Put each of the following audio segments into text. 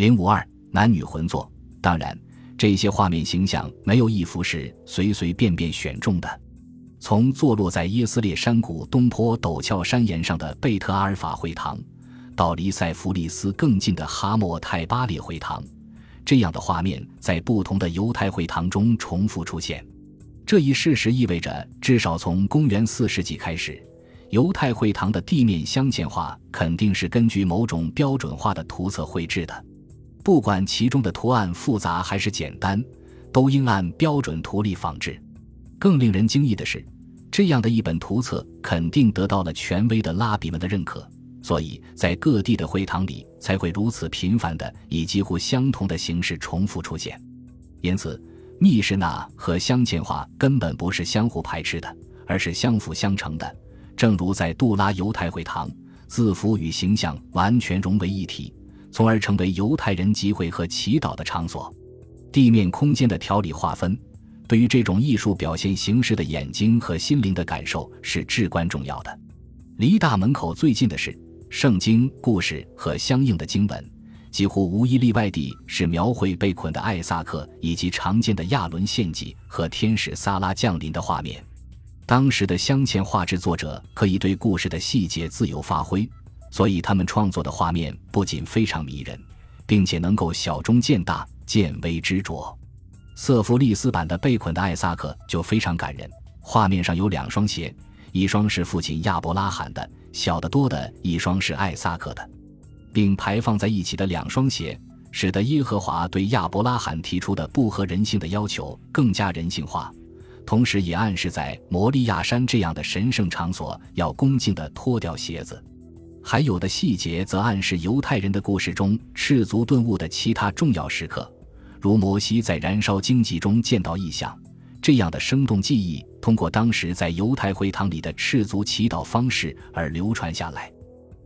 零五二男女混作，当然，这些画面形象没有一幅是随随便便选中的。从坐落在耶斯列山谷东坡陡峭山岩上的贝特阿尔法会堂，到离塞弗利斯更近的哈莫泰巴列会堂，这样的画面在不同的犹太会堂中重复出现。这一事实意味着，至少从公元四世纪开始，犹太会堂的地面镶嵌画肯定是根据某种标准化的图册绘制的。不管其中的图案复杂还是简单，都应按标准图例仿制。更令人惊异的是，这样的一本图册肯定得到了权威的拉比们的认可，所以在各地的会堂里才会如此频繁地以几乎相同的形式重复出现。因此，密室纳和镶嵌画根本不是相互排斥的，而是相辅相成的。正如在杜拉犹太会堂，字符与形象完全融为一体，从而成为犹太人集会和祈祷的场所。地面空间的条理划分。对于这种艺术表现形式的眼睛和心灵的感受是至关重要的。离大门口最近的是圣经故事和相应的经文，几乎无一例外地是描绘被捆的艾萨克以及常见的亚伦献祭和天使萨拉降临的画面。当时的镶嵌画制作者可以对故事的细节自由发挥，所以他们创作的画面不仅非常迷人，并且能够小中见大，见微知著。瑟弗利斯版的被捆的艾萨克就非常感人。画面上有两双鞋，一双是父亲亚伯拉罕的，小得多的一双是艾萨克的，并排放在一起的两双鞋，使得耶和华对亚伯拉罕提出的不合人性的要求更加人性化，同时也暗示在摩利亚山这样的神圣场所要恭敬地脱掉鞋子。还有的细节则暗示犹太人的故事中赤足顿悟的其他重要时刻。如摩西在燃烧荆棘中见到异象，这样的生动记忆通过当时在犹太会堂里的赤足祈祷方式而流传下来。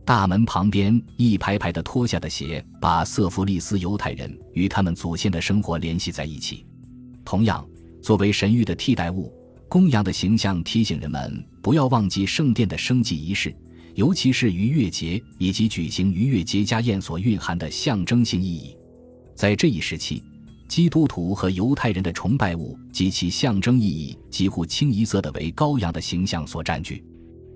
大门旁边一排排的脱下的鞋，把瑟弗利斯犹太人与他们祖先的生活联系在一起。同样，作为神谕的替代物，公羊的形象提醒人们不要忘记圣殿的升祭仪式，尤其是逾越节以及举行逾越节家宴所蕴含的象征性意义。在这一时期。基督徒和犹太人的崇拜物及其象征意义几乎清一色的为羔羊的形象所占据。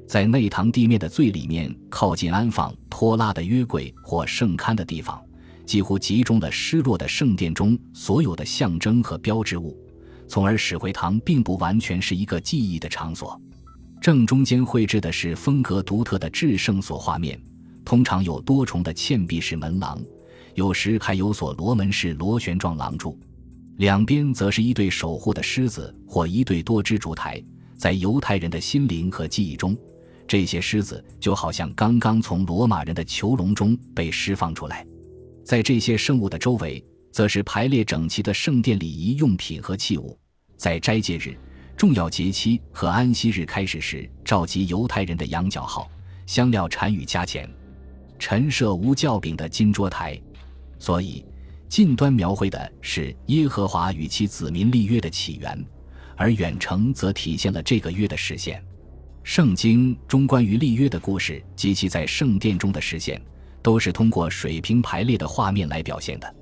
在内堂地面的最里面，靠近安放拖拉的约柜或圣龛的地方，几乎集中了失落的圣殿中所有的象征和标志物，从而使会堂并不完全是一个记忆的场所。正中间绘制的是风格独特的至圣所画面，通常有多重的嵌壁式门廊。有时还有所罗门式螺旋状廊柱，两边则是一对守护的狮子或一对多支烛台。在犹太人的心灵和记忆中，这些狮子就好像刚刚从罗马人的囚笼中被释放出来。在这些圣物的周围，则是排列整齐的圣殿礼仪用品和器物。在斋戒日、重要节期和安息日开始时，召集犹太人的羊角号、香料禅语加钱、陈设无教饼的金桌台。所以，近端描绘的是耶和华与其子民立约的起源，而远程则体现了这个约的实现。圣经中关于立约的故事及其在圣殿中的实现，都是通过水平排列的画面来表现的。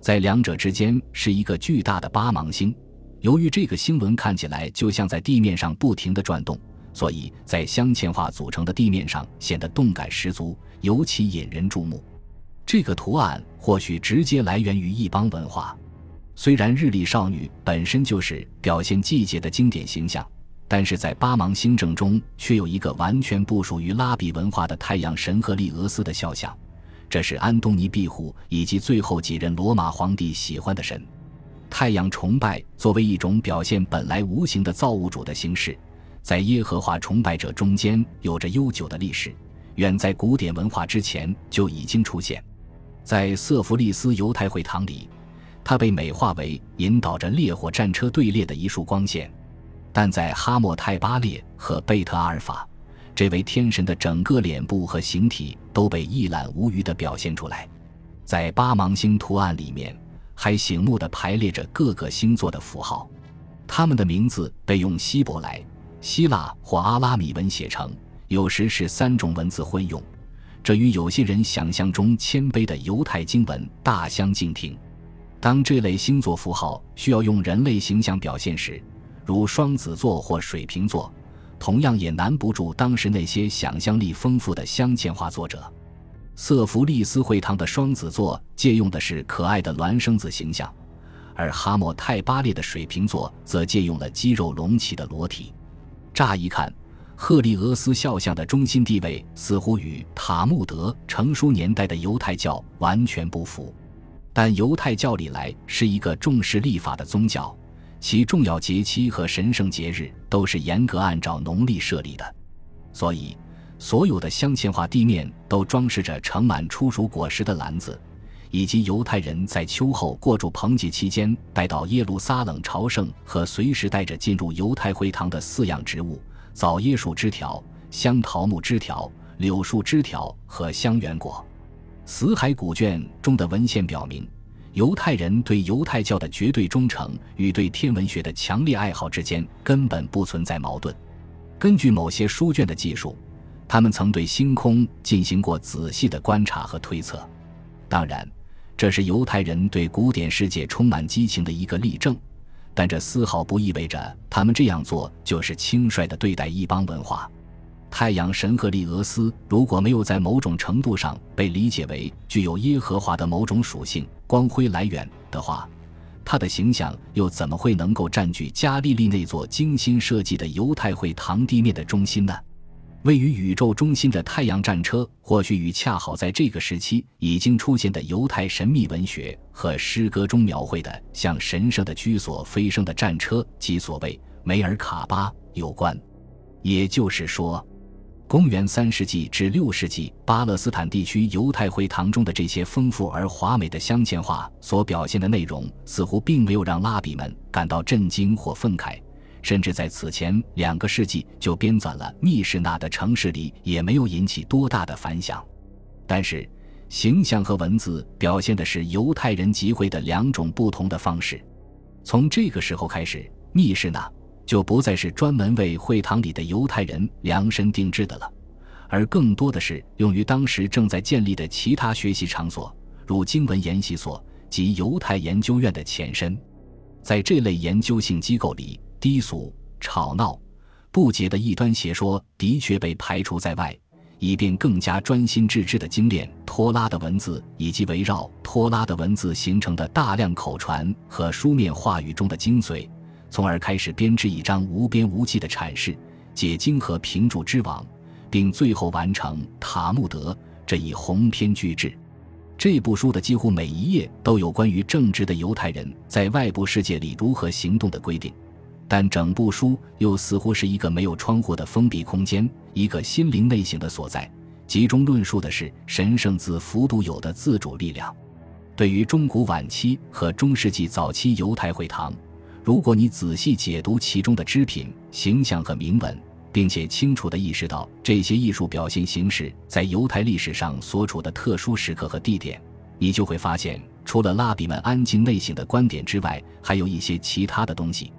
在两者之间是一个巨大的八芒星，由于这个星轮看起来就像在地面上不停地转动，所以在镶嵌画组成的地面上显得动感十足，尤其引人注目。这个图案或许直接来源于异邦文化。虽然日历少女本身就是表现季节的经典形象，但是在八芒星阵中却有一个完全不属于拉比文化的太阳神赫利俄斯的肖像。这是安东尼庇护以及最后几任罗马皇帝喜欢的神。太阳崇拜作为一种表现本来无形的造物主的形式，在耶和华崇拜者中间有着悠久的历史，远在古典文化之前就已经出现。在瑟弗利斯犹太会堂里，它被美化为引导着烈火战车队列的一束光线；但在哈莫泰巴列和贝特阿尔法，这位天神的整个脸部和形体都被一览无余地表现出来。在八芒星图案里面，还醒目地排列着各个星座的符号，它们的名字被用希伯来、希腊或阿拉米文写成，有时是三种文字混用。这与有些人想象中谦卑的犹太经文大相径庭。当这类星座符号需要用人类形象表现时，如双子座或水瓶座，同样也难不住当时那些想象力丰富的镶嵌画作者。瑟弗利斯会堂的双子座借用的是可爱的孪生子形象，而哈莫泰巴列的水瓶座则借用了肌肉隆起的裸体。乍一看，赫利俄斯肖像的中心地位似乎与塔木德成书年代的犹太教完全不符。但犹太教历来是一个重视历法的宗教，其重要节期和神圣节日都是严格按照农历设立的，所以。所有的镶嵌画地面都装饰着盛满初熟果实的篮子，以及犹太人在秋后过住棚节期间带到耶路撒冷朝圣和随时带着进入犹太会堂的四样植物：枣椰树枝条、香桃木枝条、柳树枝条和香橼果。死海古卷中的文献表明，犹太人对犹太教的绝对忠诚与对天文学的强烈爱好之间根本不存在矛盾。根据某些书卷的记述。他们曾对星空进行过仔细的观察和推测，当然，这是犹太人对古典世界充满激情的一个例证，但这丝毫不意味着他们这样做就是轻率地对待异邦文化。太阳神赫利俄斯如果没有在某种程度上被理解为具有耶和华的某种属性光辉来源的话，他的形象又怎么会能够占据加利利那座精心设计的犹太会堂地面的中心呢？位于宇宙中心的太阳战车，或许与恰好在这个时期已经出现的犹太神秘文学和诗歌中描绘的向神圣的居所飞升的战车即所谓梅尔卡巴有关。也就是说，公元三世纪至六世纪巴勒斯坦地区犹太会堂中的这些丰富而华美的镶嵌画所表现的内容，似乎并没有让拉比们感到震惊或愤慨。甚至在此前两个世纪就编纂了密室那的城市里也没有引起多大的反响，但是形象和文字表现的是犹太人集会的两种不同的方式。从这个时候开始，密室那就不再是专门为会堂里的犹太人量身定制的了，而更多的是用于当时正在建立的其他学习场所，如经文研习所及犹太研究院的前身。在这类研究性机构里。低俗、吵闹、不解的异端邪说的确被排除在外，以便更加专心致志地精炼拖拉的文字，以及围绕拖拉的文字形成的大量口传和书面话语中的精髓，从而开始编织一张无边无际的阐释、解经和评注之网，并最后完成《塔木德》这一鸿篇巨制。这部书的几乎每一页都有关于正直的犹太人在外部世界里如何行动的规定。但整部书又似乎是一个没有窗户的封闭空间，一个心灵内省的所在，集中论述的是神圣自福独有的自主力量。对于中古晚期和中世纪早期犹太会堂，如果你仔细解读其中的织品、形象和铭文，并且清楚地意识到这些艺术表现形式在犹太历史上所处的特殊时刻和地点，你就会发现，除了拉比们安静内省的观点之外，还有一些其他的东西。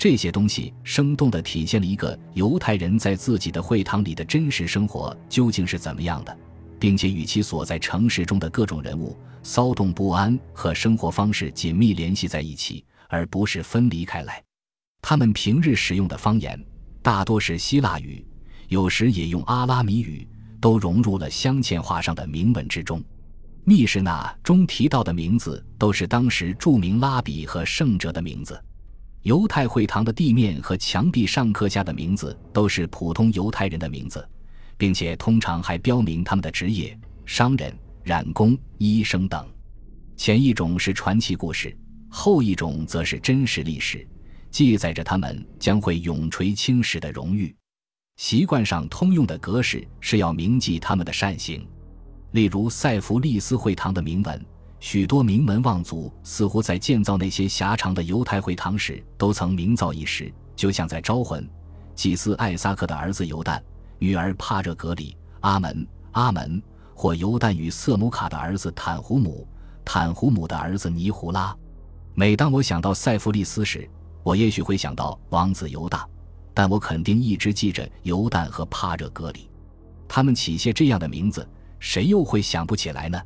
这些东西生动地体现了一个犹太人在自己的会堂里的真实生活究竟是怎么样的，并且与其所在城市中的各种人物骚动不安和生活方式紧密联系在一起，而不是分离开来。他们平日使用的方言大多是希腊语，有时也用阿拉米语，都融入了镶嵌画上的铭文之中。密室那中提到的名字都是当时著名拉比和圣者的名字。犹太会堂的地面和墙壁上刻下的名字都是普通犹太人的名字，并且通常还标明他们的职业：商人、染工、医生等。前一种是传奇故事，后一种则是真实历史，记载着他们将会永垂青史的荣誉。习惯上通用的格式是要铭记他们的善行，例如塞弗利斯会堂的铭文。许多名门望族似乎在建造那些狭长的犹太会堂时，都曾名噪一时，就像在招魂。祭司艾萨克的儿子犹旦、女儿帕热格里、阿门、阿门，或犹旦与瑟姆卡的儿子坦胡姆、坦胡姆的儿子尼胡拉。每当我想到塞弗利斯时，我也许会想到王子犹大，但我肯定一直记着犹旦和帕热格里。他们起些这样的名字。谁又会想不起来呢？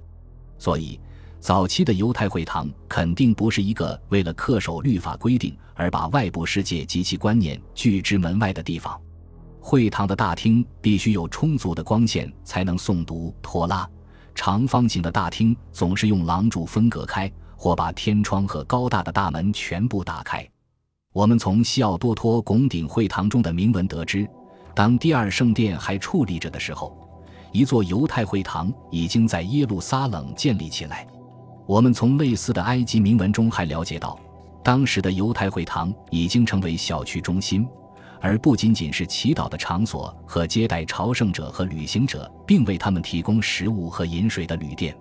所以，早期的犹太会堂肯定不是一个为了恪守律法规定而把外部世界及其观念拒之门外的地方。会堂的大厅必须有充足的光线才能诵读托拉。长方形的大厅总是用廊柱分隔开，或把天窗和高大的大门全部打开。我们从西奥多托拱顶会堂中的铭文得知，当第二圣殿还矗立着的时候，一座犹太会堂已经在耶路撒冷建立起来。我们从类似的埃及铭文中还了解到，当时的犹太会堂已经成为小区中心。而不仅仅是祈祷的场所和接待朝圣者和旅行者，并为他们提供食物和饮水的旅店。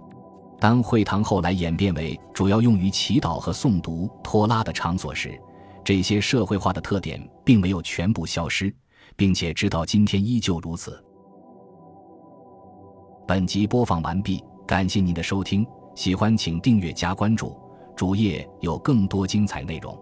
当会堂后来演变为主要用于祈祷和诵读托拉的场所时，这些社会化的特点并没有全部消失，并且直到今天依旧如此。本集播放完毕，感谢您的收听，喜欢请订阅加关注，主页有更多精彩内容。